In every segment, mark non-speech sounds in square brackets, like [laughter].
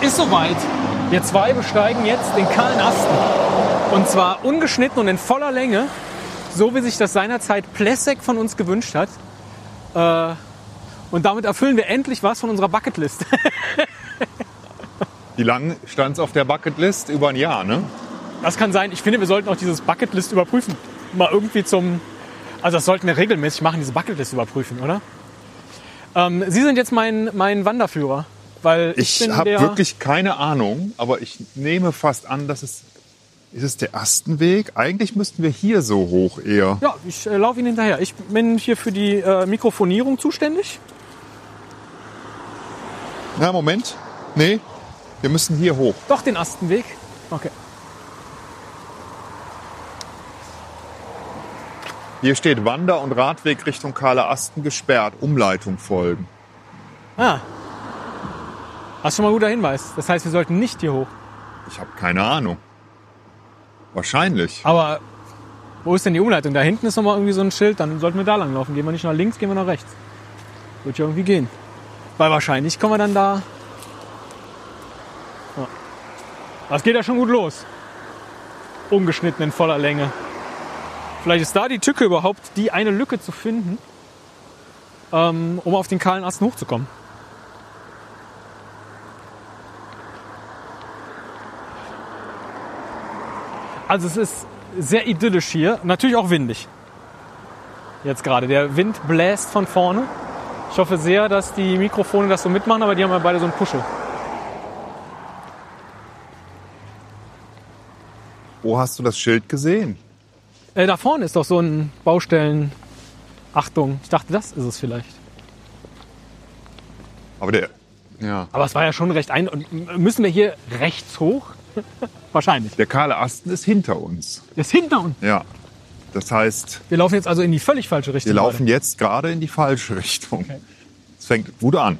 Es ist soweit. Wir zwei besteigen jetzt den kahlen Asten. Und zwar ungeschnitten und in voller Länge, so wie sich das seinerzeit Plessek von uns gewünscht hat. Äh, und damit erfüllen wir endlich was von unserer Bucketlist. Wie lange stand es auf der Bucketlist? Über ein Jahr, ne? Das kann sein. Ich finde, wir sollten auch dieses Bucketlist überprüfen. Mal irgendwie zum. Also, das sollten wir regelmäßig machen, diese Bucketlist überprüfen, oder? Ähm, Sie sind jetzt mein, mein Wanderführer. Weil ich, Ich habe wirklich keine Ahnung, aber ich nehme fast an, dass es. Ist es der Astenweg? Eigentlich müssten wir hier so hoch eher. Ja, ich äh, laufe Ihnen hinterher. Ich bin hier für die äh, Mikrofonierung zuständig. Na, Moment. Nee, wir müssen hier hoch. Doch den Astenweg. Okay. Hier steht Wander- und Radweg Richtung Kahle Asten gesperrt. Umleitung folgen. Ah. Das ist schon mal ein guter Hinweis. Das heißt, wir sollten nicht hier hoch. Ich habe keine Ahnung. Wahrscheinlich. Aber wo ist denn die Umleitung? Da hinten ist nochmal irgendwie so ein Schild. Dann sollten wir da lang laufen. Gehen wir nicht nach links, gehen wir nach rechts. Wird ja irgendwie gehen. Weil wahrscheinlich kommen wir dann da. Ja. Das geht ja schon gut los. Ungeschnitten in voller Länge. Vielleicht ist da die Tücke überhaupt, die eine Lücke zu finden, ähm, um auf den kahlen Ast hochzukommen. Also es ist sehr idyllisch hier, natürlich auch windig. Jetzt gerade. Der Wind bläst von vorne. Ich hoffe sehr, dass die Mikrofone das so mitmachen, aber die haben ja beide so einen Puschel. Wo hast du das Schild gesehen? Äh, da vorne ist doch so ein Baustellen. Achtung, ich dachte, das ist es vielleicht. Aber der. Ja. Aber es war ja schon recht ein. Und müssen wir hier rechts hoch? [laughs] Wahrscheinlich. Der kahle Asten ist hinter uns. Der ist hinter uns. Ja. Das heißt, Wir laufen jetzt also in die völlig falsche Richtung. wir laufen jetzt gerade in die falsche Richtung. Es fängt gut an.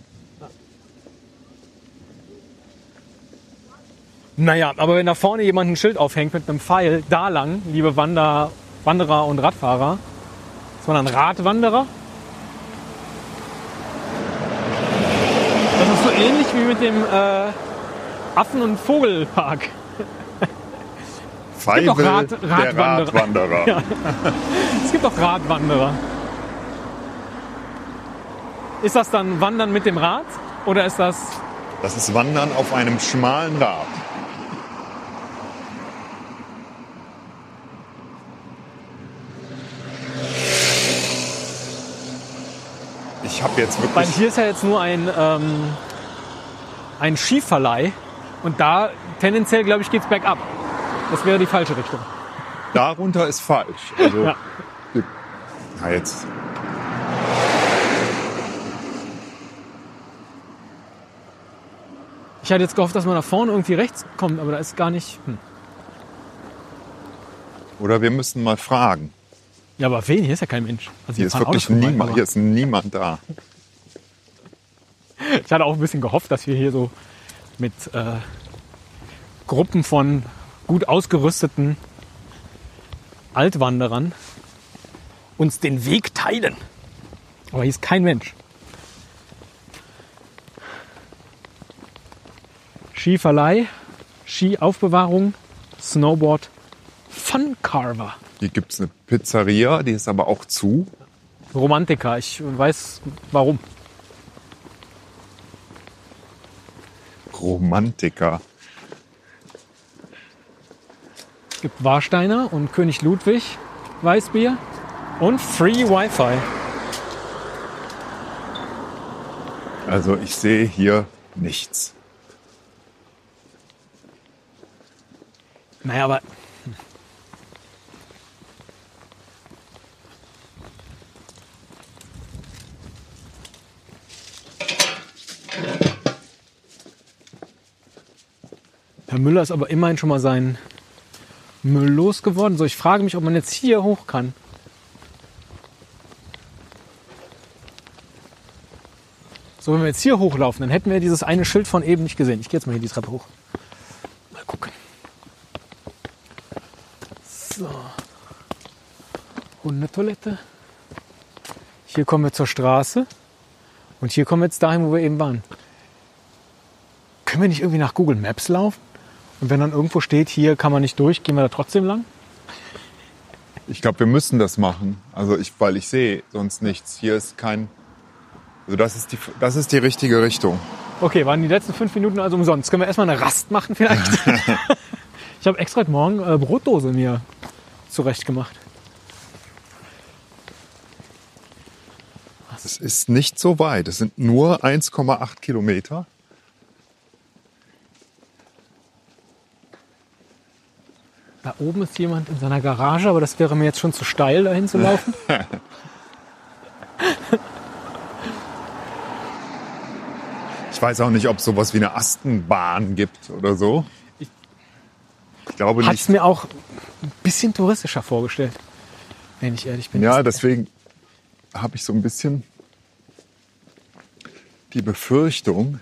Naja, aber wenn da vorne jemand ein Schild aufhängt mit einem Pfeil, da lang, liebe Wander, Wanderer und Radfahrer, ist man dann Radwanderer? Das ist so ähnlich wie mit dem äh, Affen- und Vogelpark. Feivel, doch Rad- der Radwanderer. Radwanderer. [laughs] Ja. Es gibt auch Radwanderer. Ist das dann Wandern mit dem Rad oder ist das Das ist Wandern auf einem schmalen Rad. Ich habe jetzt Weil wirklich. hier ist ja jetzt nur ein, ähm, ein Skiverleih und da tendenziell, glaube ich, geht es bergab. Das wäre die falsche Richtung. Darunter ist falsch. Also, Ja. Na jetzt. Ich hatte jetzt gehofft, dass man da vorne irgendwie rechts kommt, aber da ist gar nicht. Hm. Oder wir müssen mal fragen. Ja, aber wen? Hier ist ja kein Mensch. Also Hier ist wirklich vorbei, niemand, hier ist niemand da. [laughs] Ich hatte auch ein bisschen gehofft, dass wir hier so mit äh, Gruppen von gut ausgerüsteten Altwanderern uns den Weg teilen. Aber hier ist kein Mensch. Skiverleih, Skiaufbewahrung, Snowboard, Fun Carver. Hier gibt es eine Pizzeria, die ist aber auch zu. Romantiker, ich weiß warum. Romantiker. Es gibt Warsteiner und König Ludwig Weißbier und Free Wi-Fi. Also ich sehe hier nichts. Naja, aber. Herr Müller ist aber immerhin schon mal seinen Müll losgeworden. So, ich frage mich, ob man jetzt hier hoch kann. So, wenn wir jetzt hier hochlaufen, dann hätten wir dieses eine Schild von eben nicht gesehen. Ich gehe jetzt mal hier die Treppe hoch. Mal gucken. So. Hundetoilette. Hier kommen wir zur Straße. Und hier kommen wir jetzt dahin, wo wir eben waren. Können wir nicht irgendwie nach Google Maps laufen? Und wenn dann irgendwo steht, hier kann man nicht durch, gehen wir da trotzdem lang? Ich glaube, wir müssen das machen. Also ich, weil ich sehe sonst nichts. Hier ist kein. Also das ist die, das ist die richtige Richtung. Okay, waren die letzten fünf Minuten also umsonst. Können wir erstmal eine Rast machen vielleicht? [laughs] ich habe extra heute Morgen äh, Brotdose mir zurechtgemacht. Es ist nicht so weit. Es sind nur 1,8 Kilometer. Da oben ist jemand in seiner Garage, aber das wäre mir jetzt schon zu steil, dahin zu laufen. [laughs] Ich weiß auch nicht, ob es sowas wie eine Astenbahn gibt oder so. Ich glaube Hat nicht. es mir auch ein bisschen touristischer vorgestellt, wenn ich ehrlich bin. Ja, deswegen habe ich so ein bisschen die Befürchtung,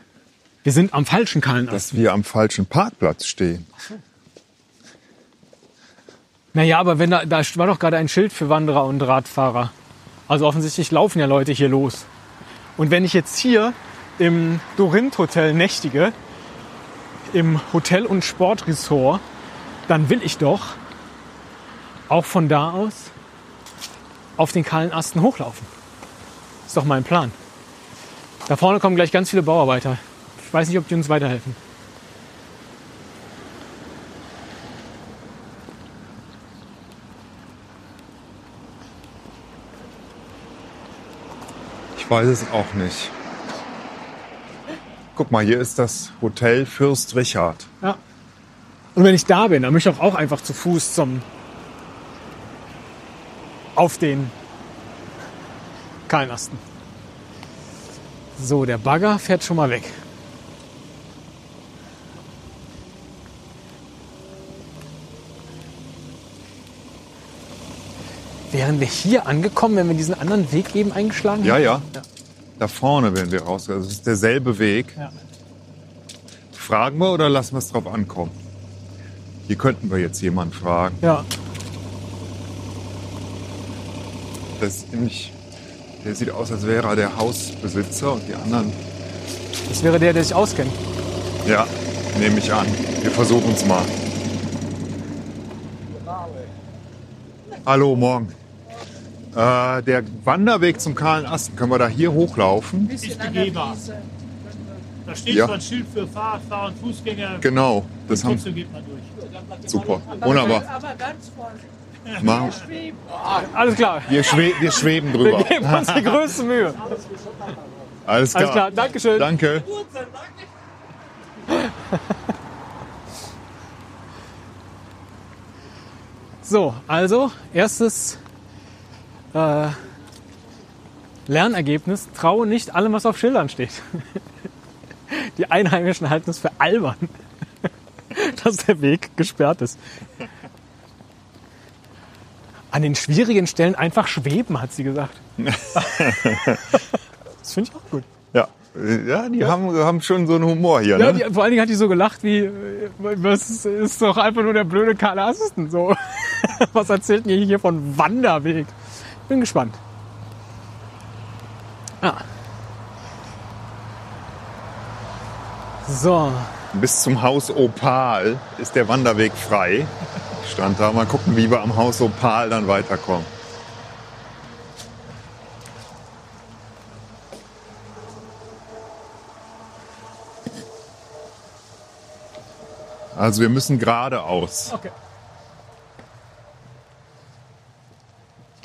wir sind am falschen Kahlenast. dass wir am falschen Parkplatz stehen. Naja, aber wenn da, da war doch gerade ein Schild für Wanderer und Radfahrer. Also offensichtlich laufen ja Leute hier los. Und wenn ich jetzt hier im Dorint Hotel nächtige, im Hotel- und Sportresort, dann will ich doch auch von da aus auf den kahlen Asten hochlaufen. Ist doch mein Plan. Da vorne kommen gleich ganz viele Bauarbeiter. Ich weiß nicht, ob die uns weiterhelfen. Ich weiß es auch nicht. Guck mal, hier ist das Hotel Fürst Richard. Ja. Und wenn ich da bin, dann möchte ich auch einfach zu Fuß zum auf den kahlen Asten. So, der Bagger fährt schon mal weg. Wären wir hier angekommen, wenn wir diesen anderen Weg eben eingeschlagen Ja, hätten? ja. Da vorne werden wir raus. Also es ist derselbe Weg. Ja. Fragen wir oder lassen wir es drauf ankommen? Hier könnten wir jetzt jemanden fragen. Ja. Das ist nämlich, der sieht aus, als wäre er der Hausbesitzer und die anderen, Das wäre der, der sich auskennt. ja, nehme ich an. Wir versuchen es mal. Hallo, morgen. Äh, der Wanderweg zum kahlen Asten, können wir da hier hochlaufen? ist begehbar. Da steht Ja. ein Schild für Fahrradfahrer und Fußgänger. Genau, das haben Trotzdem geht man durch. super. Wunderbar. Aber ganz. Machen. Schweben. Alles klar. Wir, schwe wir schweben Wir drüber. geben uns die größte Mühe. Alles klar. Alles klar, Dankeschön. Danke. So, also erstes äh, Lernergebnis. Traue nicht allem, was auf Schildern steht. Die Einheimischen halten es für albern, [laughs] dass der Weg gesperrt ist. An den schwierigen Stellen einfach schweben, hat sie gesagt. [laughs] Das finde ich auch gut. Ja, ja die Haben, haben schon so einen Humor hier. Ja, ne? die, vor allen Dingen hat die so gelacht wie, was ist, doch einfach nur der blöde Karl Asten. So. [laughs] Was erzählt ihr hier von Wanderweg? Bin gespannt. Ah. So, Bis zum Haus Opal ist der Wanderweg frei. Stand da. Mal gucken, wie wir am Haus Opal dann weiterkommen. Also wir müssen geradeaus. okay.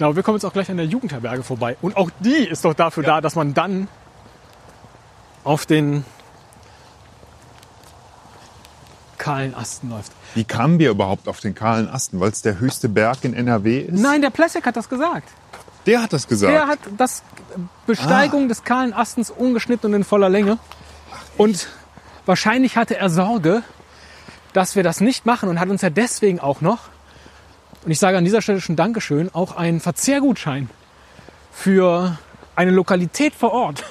Glaube, wir kommen jetzt auch gleich an der Jugendherberge vorbei. Und auch die ist doch dafür da, dass man dann auf den kahlen Asten läuft. Wie kamen wir überhaupt auf den kahlen Asten? Weil es der höchste Berg in NRW ist? Nein, der Plessek hat das gesagt. Der hat das gesagt. Der hat das Besteigung des kahlen Astens ungeschnitten und in voller Länge. Und wahrscheinlich hatte er Sorge, dass wir das nicht machen und hat uns ja deswegen auch noch, und ich sage an dieser Stelle schon Dankeschön, auch einen Verzehrgutschein für eine Lokalität vor Ort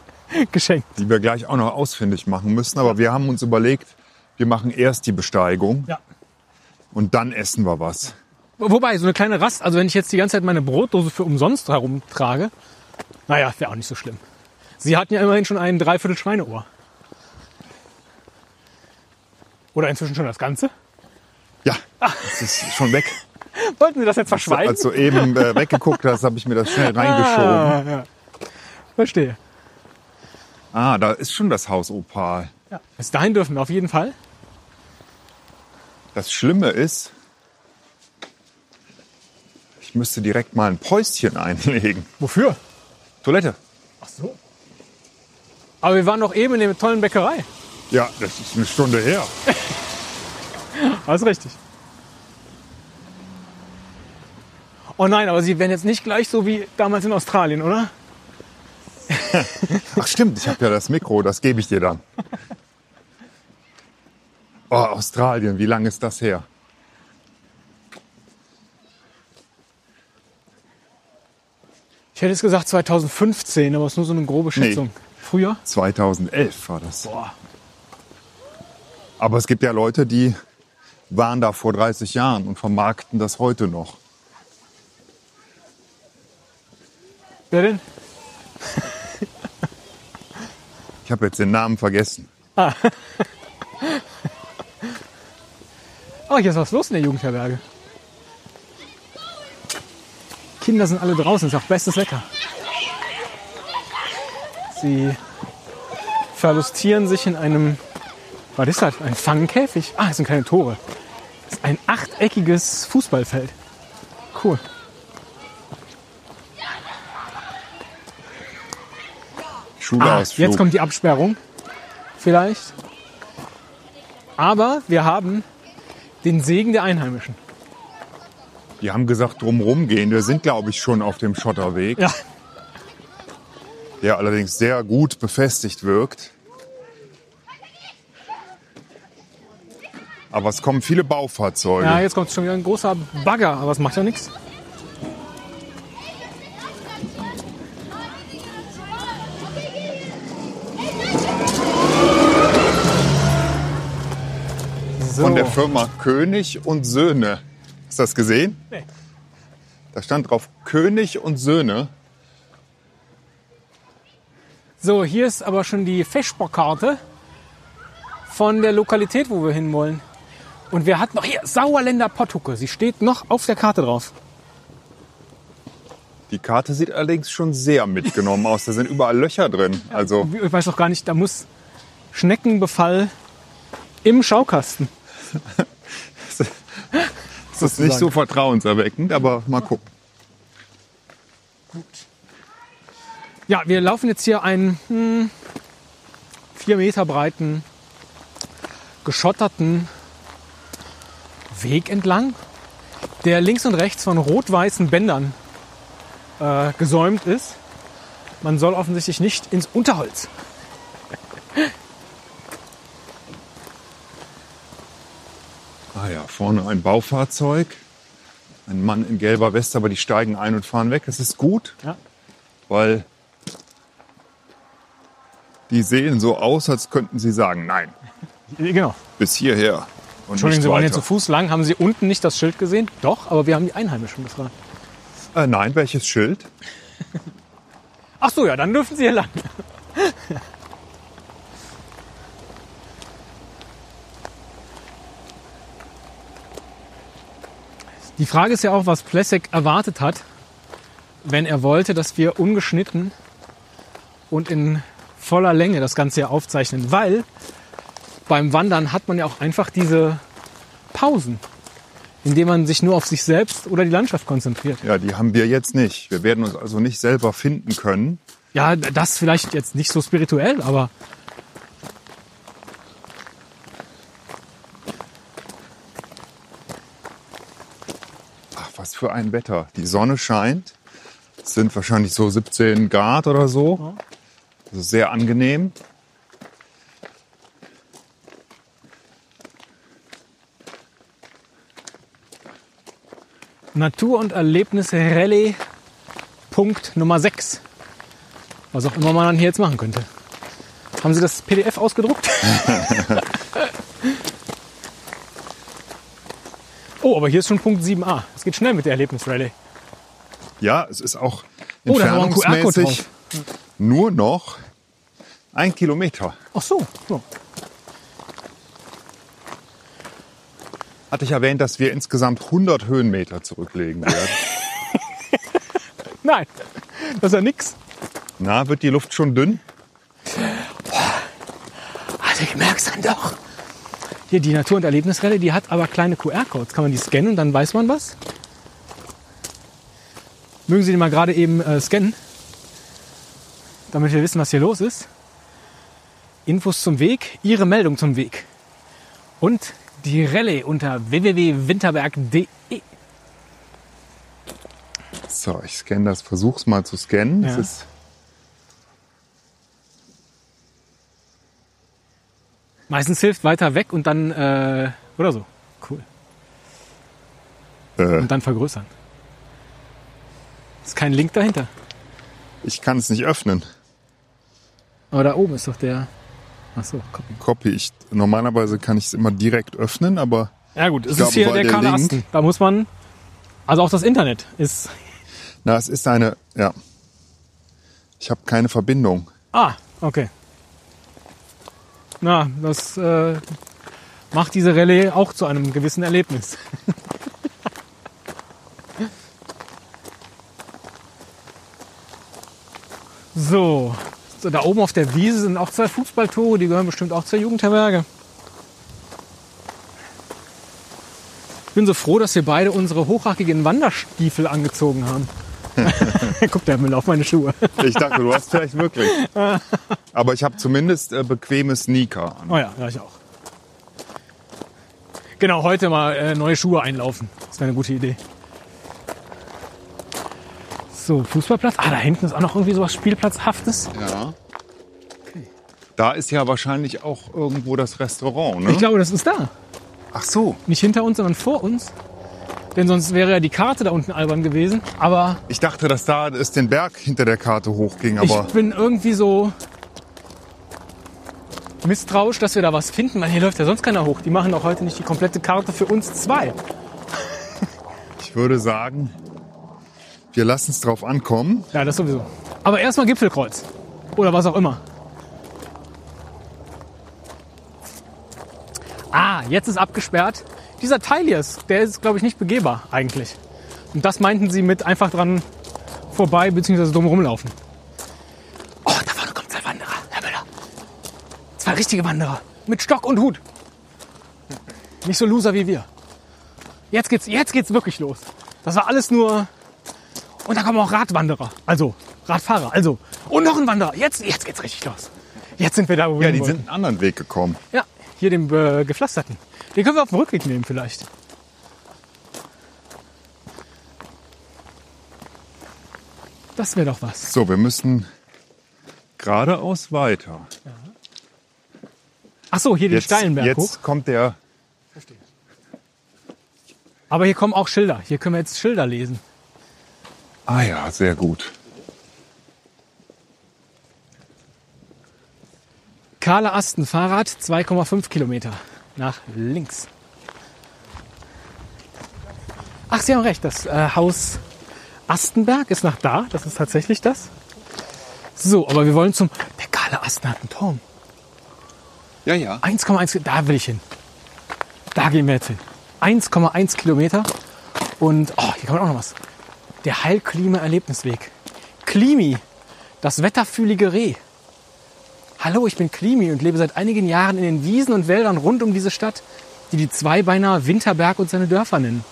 [laughs] geschenkt. die wir gleich auch noch ausfindig machen müssen. Aber wir haben uns überlegt, wir machen erst die Besteigung Ja. und dann essen wir was. Wobei, so eine kleine Rast, also wenn ich jetzt die ganze Zeit meine Brotdose für umsonst herumtrage, naja, wäre auch nicht so schlimm. Sie hatten ja immerhin schon ein Dreiviertel Schweineohr. Oder inzwischen schon das Ganze? Ja, das ist schon weg. [laughs] Wollten Sie das jetzt verschweigen? Als du eben äh, weggeguckt hast, habe ich mir das schnell reingeschoben. ah, ja. Verstehe. Ah, da ist schon das Haus Opal. Ja. Bis dahin dürfen wir auf jeden Fall. Das Schlimme ist, ich müsste direkt mal ein Päuschen [laughs] einlegen. Wofür? Toilette. Ach so. Aber wir waren doch eben in der tollen Bäckerei. Ja, das ist eine Stunde her. [laughs] Alles richtig. Oh nein, aber Sie werden jetzt nicht gleich so wie damals in Australien, oder? Ach stimmt, ich habe ja das Mikro, das gebe ich dir dann. Oh, Australien, wie lange ist das her? Ich hätte jetzt gesagt 2015, aber es ist nur so eine grobe Schätzung. Früher? 2011 war das. Boah. Aber es gibt ja Leute, die waren da vor 30 Jahren und vermarkten das heute noch. Wer denn? Ich habe jetzt den Namen vergessen. [laughs] Oh, hier ist was los in der Jugendherberge. Kinder sind alle draußen, ist auch bestes Wetter. Sie verlustieren sich in einem, was ist das? Ein Fangkäfig? Ah, das sind keine Tore. Das ist ein achteckiges Fußballfeld. Cool. Ah, Schulausflug. jetzt kommt die Absperrung. Vielleicht. Aber wir haben den Segen der Einheimischen. Die haben gesagt, drumrum gehen. Wir sind, glaube ich, schon auf dem Schotterweg, Ja, der allerdings sehr gut befestigt wirkt. Aber es kommen viele Baufahrzeuge. ja jetzt kommt schon wieder ein großer Bagger, aber es macht ja nichts. So. Von der Firma König und Söhne. Hast du das gesehen? Nee. Da stand drauf König und Söhne. So, hier ist aber schon die Feschbock-Karte von der Lokalität, wo wir hinwollen. Und wir hatten noch hier Sauerländer Pottucke. Sie steht noch auf der Karte drauf. Die Karte sieht allerdings schon sehr mitgenommen aus. Da sind überall Löcher drin. Also Ich weiß doch gar nicht, da muss Schneckenbefall im Schaukasten. [laughs] das ist nicht so vertrauenserweckend, aber mal gucken. Ja, wir laufen jetzt hier einen hm, vier Meter breiten, geschotterten Weg entlang, der links und rechts von rot-weißen Bändern äh, gesäumt ist. Man soll offensichtlich nicht ins Unterholz. Ah ja, vorne ein Baufahrzeug. Ein Mann in gelber Weste, aber die steigen ein und fahren weg. Das ist gut, Ja. weil die sehen so aus, als könnten sie sagen, nein, Genau. bis hierher. Und Entschuldigen Sie, wollen hier zu Fuß lang. Haben Sie unten nicht das Schild gesehen? Doch, aber wir haben die Einheimischen gefragt. Äh, nein, welches Schild? Ach so, ja, dann dürfen Sie hier lang. Die Frage ist ja auch, was Plessek erwartet hat, wenn er wollte, dass wir ungeschnitten und in voller Länge das Ganze hier aufzeichnen. Weil beim Wandern hat man ja auch einfach diese Pausen, in denen man sich nur auf sich selbst oder die Landschaft konzentriert. Ja, die haben wir jetzt nicht. Wir werden uns also nicht selber finden können. Ja, das vielleicht jetzt nicht so spirituell, aber was für ein Wetter. Die Sonne scheint. Es sind wahrscheinlich so 17 Grad oder so. Also sehr angenehm. Natur- und Erlebnisse-Rallye Punkt Nummer 6. Was auch immer man dann hier jetzt machen könnte. Haben Sie das PDF ausgedruckt? [laughs] oh, aber hier ist schon Punkt 7a. Es geht schnell mit der Erlebnis-Rallye. Ja, es ist auch Oh, entfernungsmäßig nur noch Ein Kilometer. Ach so. so. Hatte ich erwähnt, dass wir insgesamt 100 Höhenmeter zurücklegen werden. [laughs] Nein, das ist ja nix. Na, wird die Luft schon dünn? Also ich merk's dann doch. Hier, die Natur- und Erlebnisrelle, die hat aber kleine QR-Codes. Kann man die scannen und dann weiß man was? Mögen Sie die mal gerade eben äh, scannen? Damit wir wissen, was hier los ist. Infos zum Weg, Ihre Meldung zum Weg. Und die Rallye unter www.winterberg.de. So, ich scanne das, versuch's mal zu scannen. Ja. Es ist Meistens hilft weiter weg und dann, äh, oder so. Cool. äh, Und dann vergrößern. Ist kein Link dahinter. ich kann es nicht öffnen. Aber da oben ist doch der. Ach so, Copy. Copy. Ich, normalerweise kann ich es immer direkt öffnen, aber Ja gut, es ist glaube, hier der der Link-. Da muss man, also auch das Internet ist, na, es ist eine, ja. Ich habe keine Verbindung. ah, okay. Na, das äh, macht diese Rallye auch zu einem gewissen Erlebnis. [laughs] so, da oben auf der Wiese sind auch zwei Fußballtore, die gehören bestimmt auch zur Jugendherberge. Ich bin so froh, dass wir beide unsere hochhackigen Wanderstiefel angezogen haben. [laughs] Guck, der Müll auf meine Schuhe. Ich dachte, du hast vielleicht wirklich. [laughs] Aber ich habe zumindest äh, bequeme Sneaker an. Oh ja, ja, ich auch. Genau, heute mal äh, neue Schuhe einlaufen. Das wäre eine gute Idee. So, Fußballplatz. Ah, da hinten ist auch noch irgendwie sowas Spielplatzhaftes. Ja. Da ist ja wahrscheinlich auch irgendwo das Restaurant, ne? Ich glaube, das ist da. Ach so. Nicht hinter uns, sondern vor uns. Denn sonst wäre ja die Karte da unten albern gewesen. Aber Ich dachte, dass da es den Berg hinter der Karte hochging, aber ich bin irgendwie so misstrauisch, dass wir da was finden, weil hier läuft ja sonst keiner hoch. Die machen auch heute nicht die komplette Karte für uns zwei. [laughs] ich würde sagen, wir lassen es drauf ankommen. Ja, das sowieso. Aber erstmal Gipfelkreuz. Oder was auch immer. Ah, jetzt ist abgesperrt. Dieser Teil hier ist, der ist, glaube ich, nicht begehbar eigentlich. Und das meinten sie mit einfach dran vorbei bzw. dumm rumlaufen. Oh, da vorne kommen zwei Wanderer, Herr Müller. Richtige Wanderer. Mit Stock und Hut. Nicht so Loser wie wir. Jetzt geht's, jetzt geht's wirklich los. Das war alles nur und da kommen auch Radwanderer. Also, Radfahrer. Also, und noch ein Wanderer. Jetzt, jetzt geht's richtig los. Jetzt sind wir da, wo wir Ja, die sind einen anderen Weg gekommen. Ja, hier den äh, gepflasterten. Den können wir auf dem Rückweg nehmen vielleicht. Das wäre doch was. So, wir müssen geradeaus weiter. Ach so, hier den Jetzt, steilen Berg hoch. jetzt kommt der. Aber hier kommen auch Schilder. Hier können wir jetzt Schilder lesen. Ah ja, sehr gut. Kahle Asten Fahrrad 2,5 Kilometer nach links. Ach, Sie haben recht, das äh, Haus Astenberg ist nach da. Das ist tatsächlich das. So, aber wir wollen zum. Der Kahle Asten hat einen Turm. Ja, ja. 1,1, da will ich hin. Da gehen wir jetzt hin. 1,1 Kilometer. Und, oh, hier kommt auch noch was. Der Heilklima-Erlebnisweg. Klimi, das wetterfühlige Reh. Hallo, ich bin Klimi und lebe seit einigen Jahren in den Wiesen und Wäldern rund um diese Stadt, die die Zweibeiner Winterberg und seine Dörfer nennen.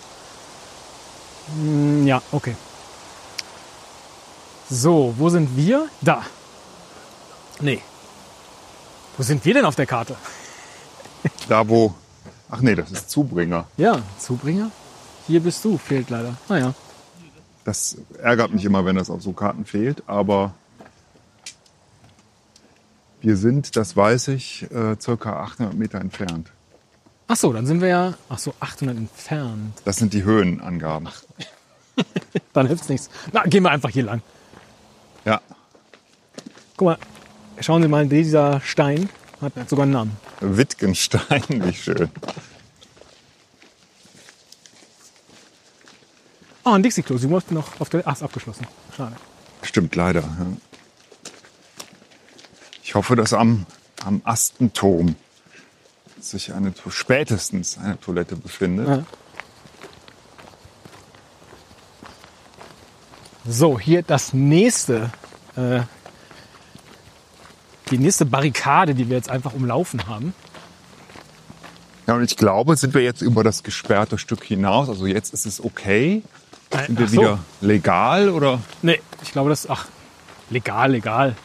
Hm, ja, okay. So, wo sind wir? Da. Nee. Wo sind wir denn auf der Karte? Da wo. Ach nee, das ist Zubringer. Ja, Zubringer. Hier bist du, fehlt leider. Naja. Das ärgert mich immer, wenn das auf so Karten fehlt, aber wir sind, das weiß ich, äh, circa 800 Meter entfernt. Ach so, dann sind wir ja, ach so, 800 entfernt. Das sind die Höhenangaben. [laughs] Dann hilft's nichts. Na, gehen wir einfach hier lang. Ja, Guck mal, schauen Sie mal, dieser Stein hat sogar einen Namen. Wittgenstein, [laughs] wie schön. Oh, ein Dixie-Klo. Sie mussten noch auf der, ach, ist abgeschlossen. Schade. Stimmt leider. Ja. Ich hoffe, dass am, am Astenturm sich eine, spätestens eine Toilette befindet. Ja. So, hier das nächste, äh, die nächste Barrikade, die wir jetzt einfach umlaufen haben. Ja, und ich glaube, sind wir jetzt über das gesperrte Stück hinaus. Also jetzt ist es okay. Sind wir so. wieder legal oder? Nee, ich glaube, das ach, legal, legal.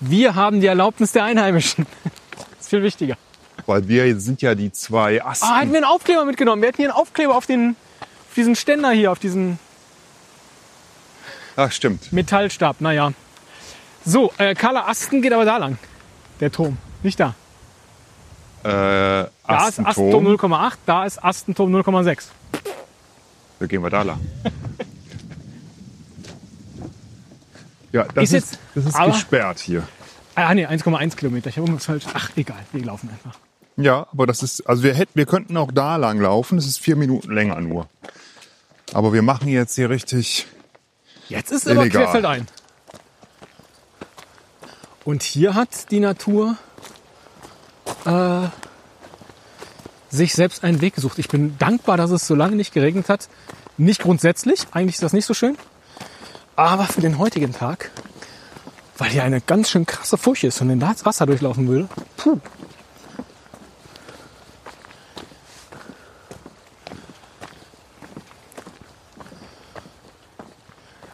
Wir haben die Erlaubnis der Einheimischen. [laughs] Das ist viel wichtiger. Weil wir sind ja die zwei Ah, hätten Asten. wir einen Aufkleber mitgenommen. Wir hätten hier einen Aufkleber auf, den, auf diesen Ständer hier, auf diesen Ach, stimmt. Metallstab. Naja. So, äh, Carla Asten geht aber da lang. Der Turm. Nicht da. Äh, Da ist Astenturm. Astenturm 0,8, da ist Astenturm 0,6. Da gehen wir da lang. [laughs] Ja, das Ist ist, jetzt- das ist aber- gesperrt hier. Ah, nee, 1,1 Kilometer. Ich habe irgendwas falsch. Ach, egal. Wir laufen einfach. Ja, aber das ist, also wir hätten, wir könnten auch da lang laufen. Das ist vier Minuten länger nur. Aber wir machen jetzt hier richtig. Jetzt ist aber Illegal. querfeldein. Und hier hat die Natur äh, sich selbst einen Weg gesucht. Ich bin dankbar, dass es so lange nicht geregnet hat. Nicht grundsätzlich, eigentlich ist das nicht so schön. Aber für den heutigen Tag, weil hier eine ganz schön krasse Furche ist und wenn da das Wasser durchlaufen würde. Puh.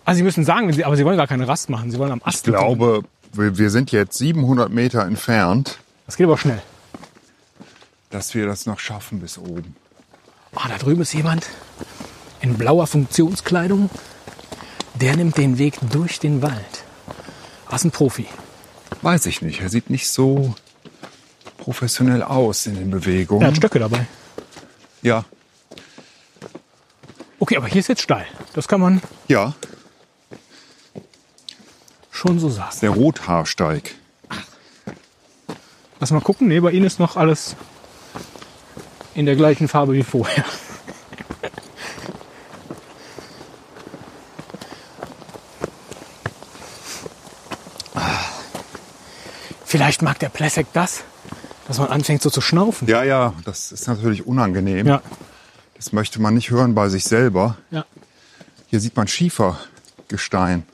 Also Sie müssen sagen, aber Sie wollen gar keine Rast machen. Sie wollen am Ast. Ich glaube, wir, sind jetzt 700 Meter entfernt, Das geht aber schnell. dass wir das noch schaffen bis oben. Ah, da drüben ist jemand in blauer Funktionskleidung. Der nimmt den Weg durch den Wald. Ist ein Profi. Weiß ich nicht. Er sieht nicht so professionell aus in den Bewegungen. hat Stöcke dabei. Ja, Okay, aber hier ist jetzt steil. Das kann man ja, schon so sagen. der Rothaarsteig. Lass mal gucken. Nee, bei Ihnen ist noch alles in der gleichen Farbe wie vorher. Vielleicht mag der Plessek das, dass man anfängt so zu schnaufen. Ja, ja, das ist natürlich unangenehm. Ja, Das möchte man nicht hören bei sich selber. ja. Hier sieht man Schiefergestein.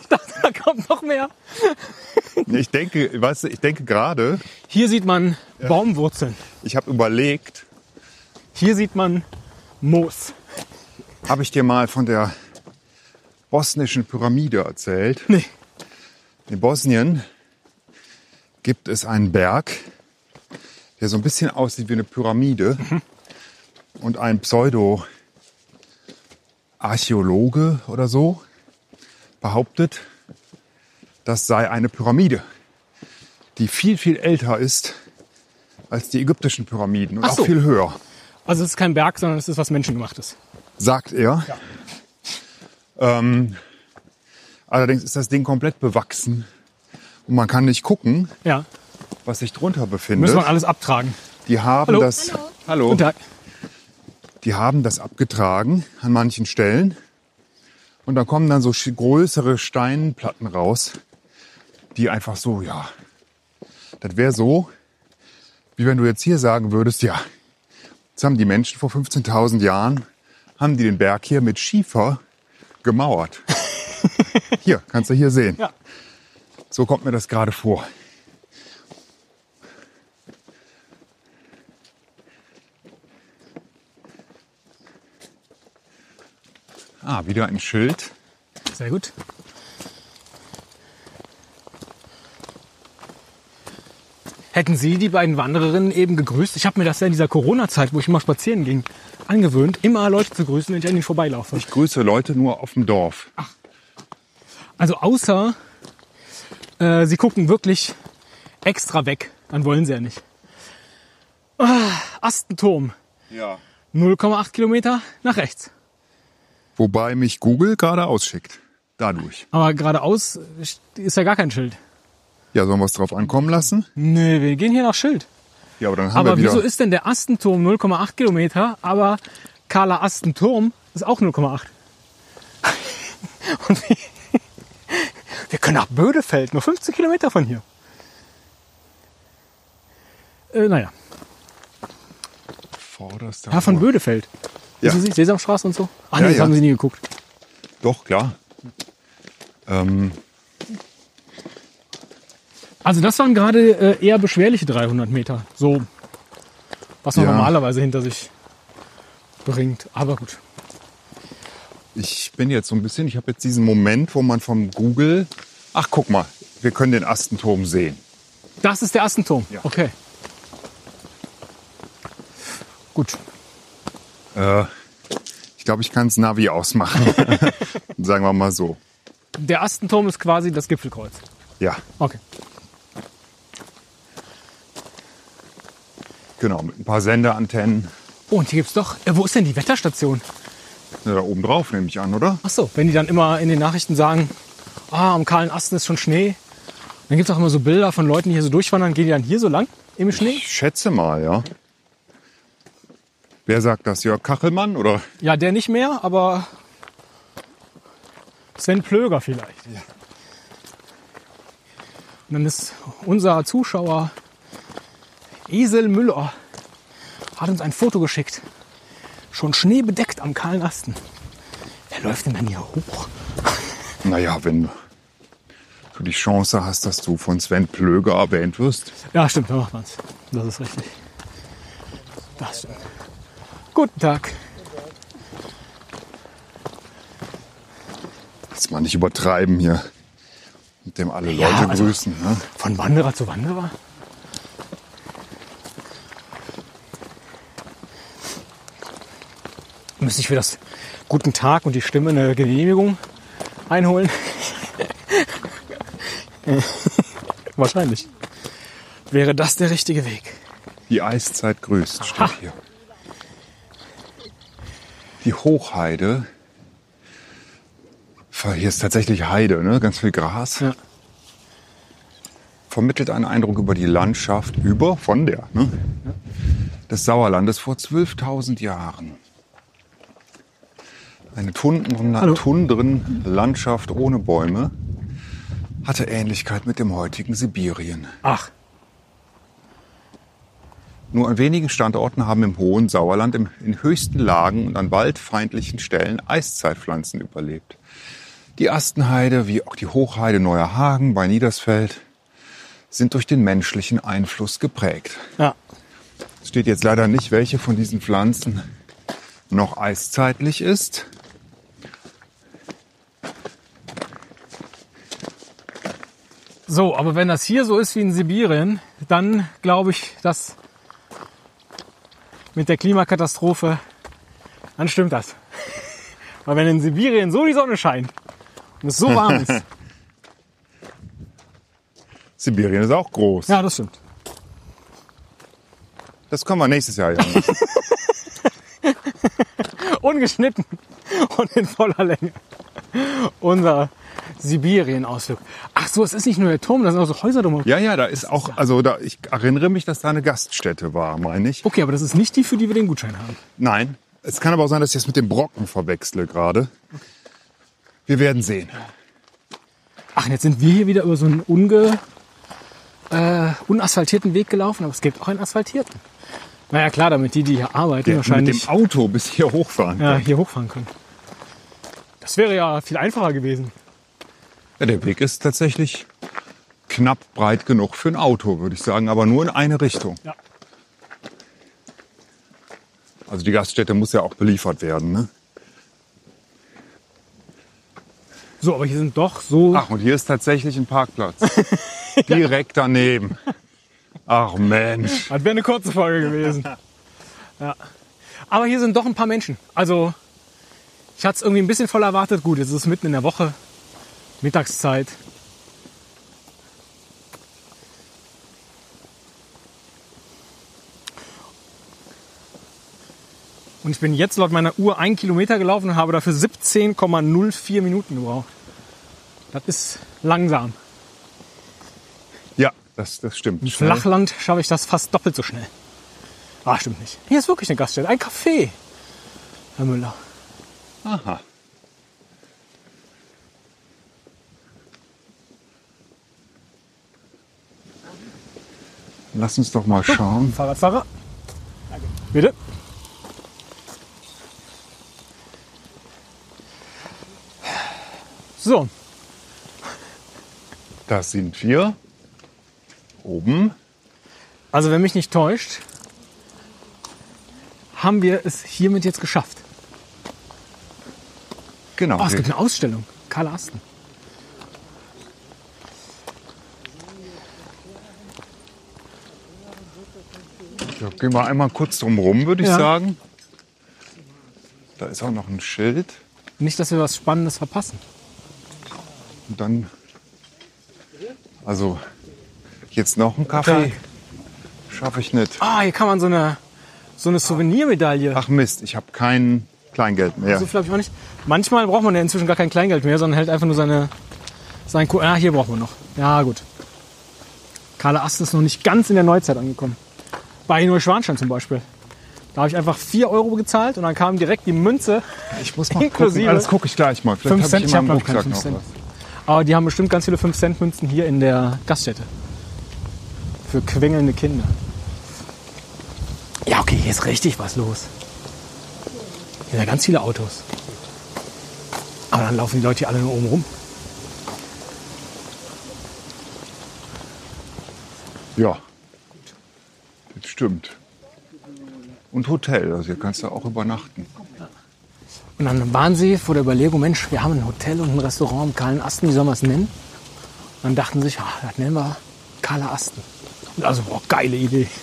Ich dachte, da kommt noch mehr. Ich denke, weißt du, ich denke gerade, Hier sieht man Baumwurzeln. ich habe überlegt, Hier sieht man Moos. habe ich dir mal von der bosnischen Pyramide erzählt? Nee. In Bosnien gibt es einen Berg, der so ein bisschen aussieht wie eine Pyramide. Und ein Pseudo-Archäologe oder so behauptet, das sei eine Pyramide, die viel, viel älter ist als die ägyptischen Pyramiden und so. auch viel höher, Also es ist kein Berg, sondern es ist was Menschengemachtes. sagt er. Ähm, allerdings ist das Ding komplett bewachsen und man kann nicht gucken, Ja. was sich drunter Müssen befindet. wir alles abtragen. Die haben Hallo. das, hallo. Guten Tag. die haben das abgetragen an manchen Stellen und dann kommen dann so größere Steinplatten raus, die einfach so, ja, das wäre so, wie wenn du jetzt hier sagen würdest, ja, jetzt haben die Menschen vor 15.000 Jahren, haben die den Berg hier mit Schiefer gemauert. [laughs] hier, kannst du hier sehen. Ja. So kommt mir das gerade vor. Ah, wieder ein Schild. Sehr gut. Hätten Sie die beiden Wandererinnen eben gegrüßt? Ich habe mir das ja in dieser Corona-Zeit, wo ich immer spazieren ging, angewöhnt, immer Leute zu grüßen, wenn ich an ihnen vorbeilaufe. Ich grüße Leute nur auf dem Dorf. Also außer äh, sie gucken wirklich extra weg, dann wollen sie ja nicht. Ah, Astenturm, Ja. 0,8 Kilometer nach rechts. Wobei mich Google gerade ausschickt. Dadurch. Aber geradeaus ist ja gar kein Schild. Ja, sollen wir es drauf ankommen lassen? Nee, wir gehen hier nach Schild. Ja, aber dann haben Aber wir wieder. wieso ist denn der Astenturm 0,8 Kilometer, aber Carla Astenturm ist auch 0,8. [laughs] Und wir, wir können nach Bödefeld, nur 15 Kilometer von hier. Äh, naja, Vorderster ja, von Ort. Bödefeld. Ja. Wissen Sie, Sesamstraße und so? Ach Ja, nee, das ja. haben Sie nie geguckt. Doch, klar. Ähm, Also das waren gerade äh, eher beschwerliche 300 Meter. So, was man Ja. normalerweise hinter sich bringt. Aber gut. ich bin jetzt so ein bisschen, ich habe jetzt diesen Moment, wo man vom Google, ach guck mal, wir können den Astenturm sehen. Das ist der Astenturm. Ja. Okay. Gut. Äh, ich glaube, ich kann das Navi ausmachen. [laughs] Sagen wir mal so. Der Astenturm ist quasi das Gipfelkreuz. Ja, Okay. Genau, mit ein paar Sendeantennen. Oh, und hier gibt's doch. Äh, wo ist denn die Wetterstation? Ja, da oben drauf nehme ich an, oder? Ach so, wenn die dann immer in den Nachrichten sagen, ah, am kahlen Asten ist schon Schnee. Dann gibt's auch immer so Bilder von Leuten, die hier so durchwandern. Gehen die dann hier so lang im Schnee? Ich schätze mal, ja. Wer sagt das? Jörg Kachelmann oder? Ja, der nicht mehr, aber Sven Plöger vielleicht. Und dann ist unser Zuschauer Esel Müller hat uns ein Foto geschickt. Schon schneebedeckt am kahlen Asten. Wer läuft denn dann hier hoch? [laughs] Naja, wenn du die Chance hast, dass du von Sven Plöger erwähnt wirst. Ja, stimmt, da macht man's. Das ist richtig. Das stimmt. Guten Tag. Jetzt mal nicht übertreiben hier. Mit dem alle Leute Ja, also- grüßen. Ne? Von Wanderer zu Wanderer? Müsste ich für das Guten Tag und die Stimme eine Genehmigung einholen? [laughs] Wahrscheinlich. Wäre das der richtige Weg? Die Eiszeit grüßt, steht hier. Die Hochheide. Hier ist tatsächlich Heide, ne? ganz viel Gras. Ja. Vermittelt einen Eindruck über die Landschaft, über, von der, ne? des Sauerlandes vor 12.000 Jahren. Eine Tundren-. Tundrenlandschaft ohne Bäume hatte Ähnlichkeit mit dem heutigen Sibirien. Ach, Nur an wenigen Standorten haben im hohen Sauerland im, in höchsten Lagen und an waldfeindlichen Stellen Eiszeitpflanzen überlebt. Die Astenheide wie auch die Hochheide Neuer Hagen bei Niedersfeld sind durch den menschlichen Einfluss geprägt. ja. Es steht jetzt leider nicht, welche von diesen Pflanzen noch eiszeitlich ist. So, aber wenn das hier so ist wie in Sibirien, dann glaube ich, dass mit der Klimakatastrophe, dann stimmt das. [laughs] Weil wenn in Sibirien so die Sonne scheint und es so warm ist, [laughs] Sibirien ist auch groß. ja, das stimmt. Das können wir nächstes Jahr ja machen. [laughs] Ungeschnitten und in voller Länge. Unser Sibirien-Ausflug. So, es ist nicht nur der Turm, da sind auch so Häuser drumherum. Ja, ja, da ist auch, also da, ich erinnere mich, dass da eine Gaststätte war, meine ich. Okay, aber das ist nicht die, für die wir den Gutschein haben. Nein, es kann aber auch sein, dass ich das mit dem Brocken verwechsle gerade. Wir werden sehen. Ach, jetzt sind wir hier wieder über so einen unge, äh, unasphaltierten Weg gelaufen, aber es gibt auch einen asphaltierten. Naja, klar, damit die, die hier arbeiten, Der mit wahrscheinlich dem Auto bis hier hochfahren ja, kann. hier hochfahren können. Das wäre ja viel einfacher gewesen. Ja, der Weg ist tatsächlich knapp breit genug für ein Auto, würde ich sagen, aber nur in eine Richtung. Ja. Also die Gaststätte muss ja auch beliefert werden. Ne? So, aber hier sind doch so. Ach, und hier ist tatsächlich ein Parkplatz. [laughs] Direkt daneben. Ach Mensch. Das wäre eine kurze Folge gewesen. ja. Aber hier sind doch ein paar Menschen. Also, ich hatte es irgendwie ein bisschen voll erwartet. Gut, jetzt ist es mitten in der Woche, Mittagszeit. Und ich bin jetzt laut meiner Uhr ein Kilometer gelaufen und habe dafür 17,04 Minuten gebraucht. Das ist langsam. Ja, das, das stimmt. Im Schnell. Flachland schaffe ich das fast doppelt so schnell. Ah, stimmt nicht. Hier ist wirklich eine Gaststätte, ein Café. Herr Müller. Aha. Lass uns doch mal schauen. [laughs] Fahrradfahrer. Bitte. So, Da sind wir. Oben. also wenn mich nicht täuscht, haben wir es hiermit jetzt geschafft. Genau. Oh, es gibt eine Ausstellung. Karl Asten. Gehen wir einmal kurz drum rum, würde ich Ja. sagen. Da ist auch noch ein Schild. Nicht, dass wir was Spannendes verpassen. Und dann. Also, jetzt noch einen Kaffee. Schaffe ich nicht. Ah, hier kann man so eine, so eine Souvenirmedaille. Ach Mist, ich habe kein Kleingeld mehr. So viel habe ich auch nicht. Manchmal braucht man ja inzwischen gar kein Kleingeld mehr, sondern hält einfach nur seine, sein Ko Ah, hier brauchen wir noch. Ja, gut. Karl Ast ist noch nicht ganz in der Neuzeit angekommen. Bei Neuschwanstein zum Beispiel. Da habe ich einfach 4 Euro gezahlt und dann kam direkt die Münze. Ich muss mal Inklusive gucken. Das gucke ich gleich mal. Vielleicht 5 habe Cent. ich Ich habe, ich, keine Rucksack 5 noch Cent. Aber die haben bestimmt ganz viele 5 Cent Münzen hier in der Gaststätte. Für quengelnde Kinder. Ja, okay, hier ist richtig was los. Hier sind ja ganz viele Autos. Aber dann laufen die Leute hier alle nur oben rum. Ja, stimmt. Und Hotel, also hier kannst du auch übernachten. Und dann waren sie vor der Überlegung, Mensch, wir haben ein Hotel und ein Restaurant im Kahlen Asten, wie sollen wir es nennen? Und dann dachten sie sich, ah, das nennen wir Kahler Asten. Und also, boah, geile Idee. [laughs]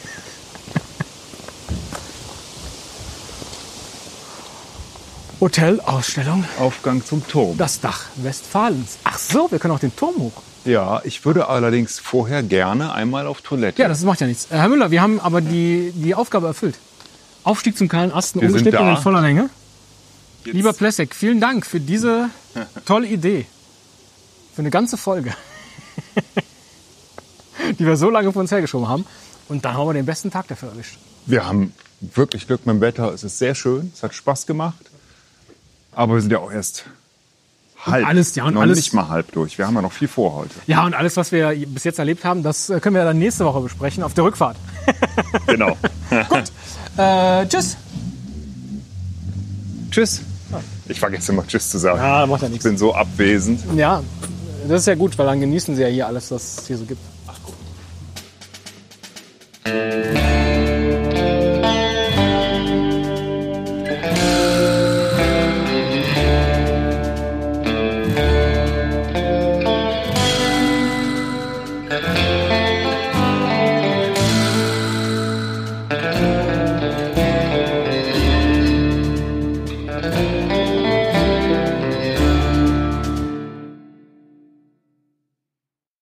Hotelausstellung, Aufgang zum Turm. das Dach Westfalens. Ach so, wir können auch den Turm hoch. Ja, ich würde allerdings vorher gerne einmal auf Toilette. Ja, das macht ja nichts. Äh, Herr Müller, wir haben aber die, die Aufgabe erfüllt. Aufstieg zum Kahlen Asten, Wir da. in voller Länge. Jetzt- Lieber Plessek, vielen Dank für diese tolle Idee. Für eine ganze Folge. [laughs] Die wir so lange vor uns hergeschoben haben. Und dann haben wir den besten Tag dafür erwischt. Wir haben wirklich Glück mit dem Wetter. Es ist sehr schön. Es hat Spaß gemacht. Aber wir sind ja auch erst halb. alles- ja, und noch alles- nicht mal halb durch. Wir haben ja noch viel vor heute. Ja, und alles, was wir bis jetzt erlebt haben, das äh, können wir dann nächste Woche besprechen auf der Rückfahrt. [laughs] Genau. [laughs] Äh, tschüss. Tschüss. Ich vergesse immer Tschüss zu sagen. Ja, macht ja Ich nichts. bin so abwesend. Ja, das ist ja gut, weil dann genießen sie ja hier alles, was es hier so gibt. Ach, gut.